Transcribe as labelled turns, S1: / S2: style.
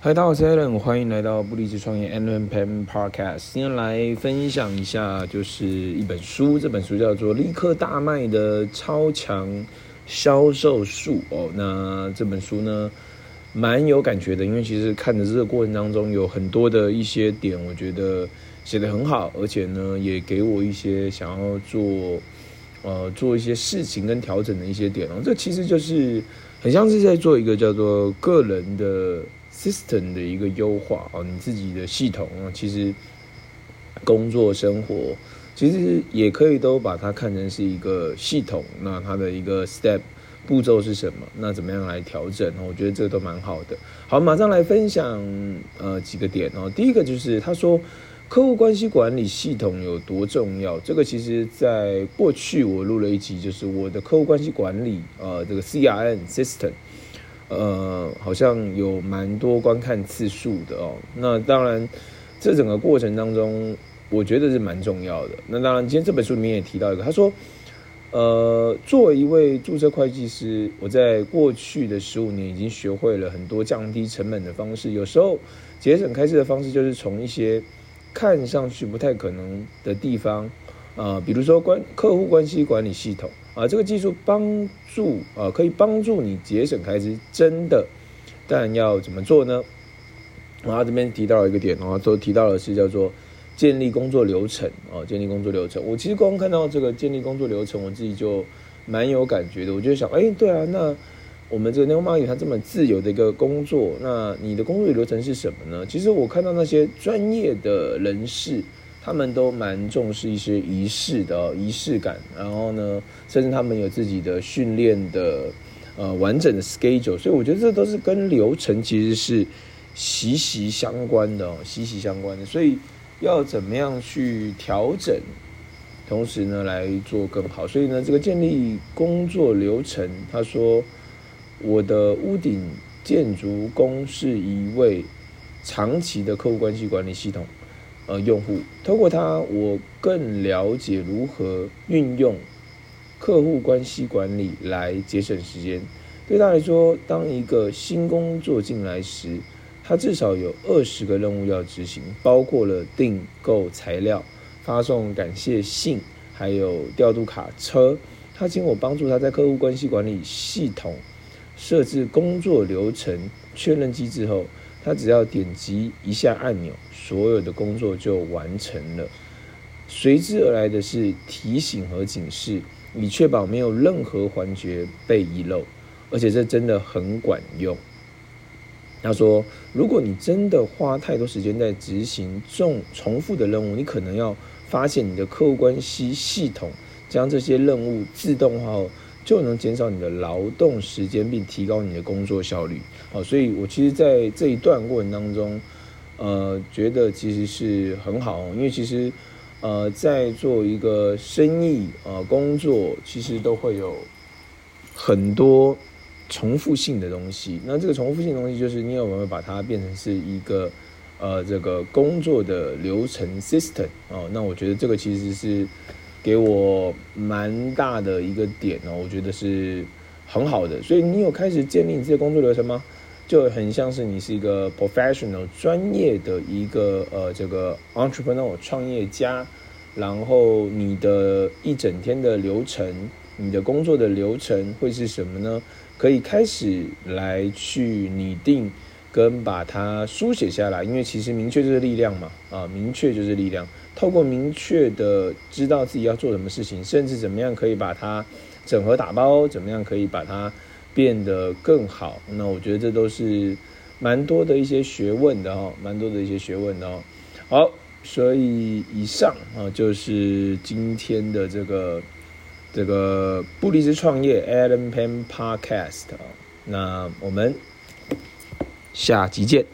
S1: 嗨，大家好，我是 Allen，欢迎来到不离职创业 Allen Pen Podcast。今天来分享一下，就是一本书，这本书叫做《立刻大卖的超强销售术》哦。那这本书呢，蛮有感觉的，因为其实看的这个过程当中，有很多的一些点，我觉得写得很好，而且呢，也给我一些想要做呃做一些事情跟调整的一些点哦。这其实就是很像是在做一个叫做个人的。System 的一个优化啊，你自己的系统啊，其实工作生活其实也可以都把它看成是一个系统。那它的一个 step 步骤是什么？那怎么样来调整？我觉得这都蛮好的。好，马上来分享呃几个点哦。第一个就是他说客户关系管理系统有多重要。这个其实在过去我录了一集，就是我的客户关系管理呃这个 CRM system。呃，好像有蛮多观看次数的哦。那当然，这整个过程当中，我觉得是蛮重要的。那当然，今天这本书里面也提到一个，他说，呃，作为一位注册会计师，我在过去的十五年已经学会了很多降低成本的方式。有时候节省开支的方式，就是从一些看上去不太可能的地方，呃，比如说关客户关系管理系统。啊，这个技术帮助啊，可以帮助你节省开支，真的，但要怎么做呢？然后这边提到一个点，然后都提到的是叫做建立工作流程啊，建立工作流程。我其实刚刚看到这个建立工作流程，我自己就蛮有感觉的。我就想，哎，对啊，那我们这个 Network Marketing 它这么自由的一个工作，那你的工作流程是什么呢？其实我看到那些专业的人士。他们都蛮重视一些仪式的哦，仪式感，然后呢，甚至他们有自己的训练的呃完整的 schedule，所以我觉得这都是跟流程其实是息息相关的哦，息息相关的。所以要怎么样去调整，同时呢来做更好。所以呢，这个建立工作流程，他说我的屋顶建筑工是一位长期的客户关系管理系统。呃，用户透过它，我更了解如何运用客户关系管理来节省时间。对他来说，当一个新工作进来时，他至少有二十个任务要执行，包括了订购材料、发送感谢信，还有调度卡车。他请我帮助他在客户关系管理系统设置工作流程确认机制后。他只要点击一下按钮，所有的工作就完成了。随之而来的是提醒和警示，以确保没有任何环节被遗漏。而且这真的很管用。他说，如果你真的花太多时间在执行重重复的任务，你可能要发现你的客户关系系统将这些任务自动化。就能减少你的劳动时间，并提高你的工作效率。好，所以我其实在这一段过程当中，呃，觉得其实是很好，因为其实，呃，在做一个生意呃工作，其实都会有很多重复性的东西。那这个重复性的东西，就是你有没有把它变成是一个呃这个工作的流程 system 哦？那我觉得这个其实是。给我蛮大的一个点哦，我觉得是很好的。所以你有开始建立你自己的工作流程吗？就很像是你是一个 professional 专业的一个呃这个 entrepreneur 创业家，然后你的一整天的流程，你的工作的流程会是什么呢？可以开始来去拟定跟把它书写下来，因为其实明确就是力量嘛，啊，明确就是力量。透过明确的知道自己要做什么事情，甚至怎么样可以把它整合打包，怎么样可以把它变得更好，那我觉得这都是蛮多的一些学问的哦，蛮多的一些学问的哦。好，所以以上啊就是今天的这个这个不离职创业 Adam Pen Podcast，啊那我们下集见。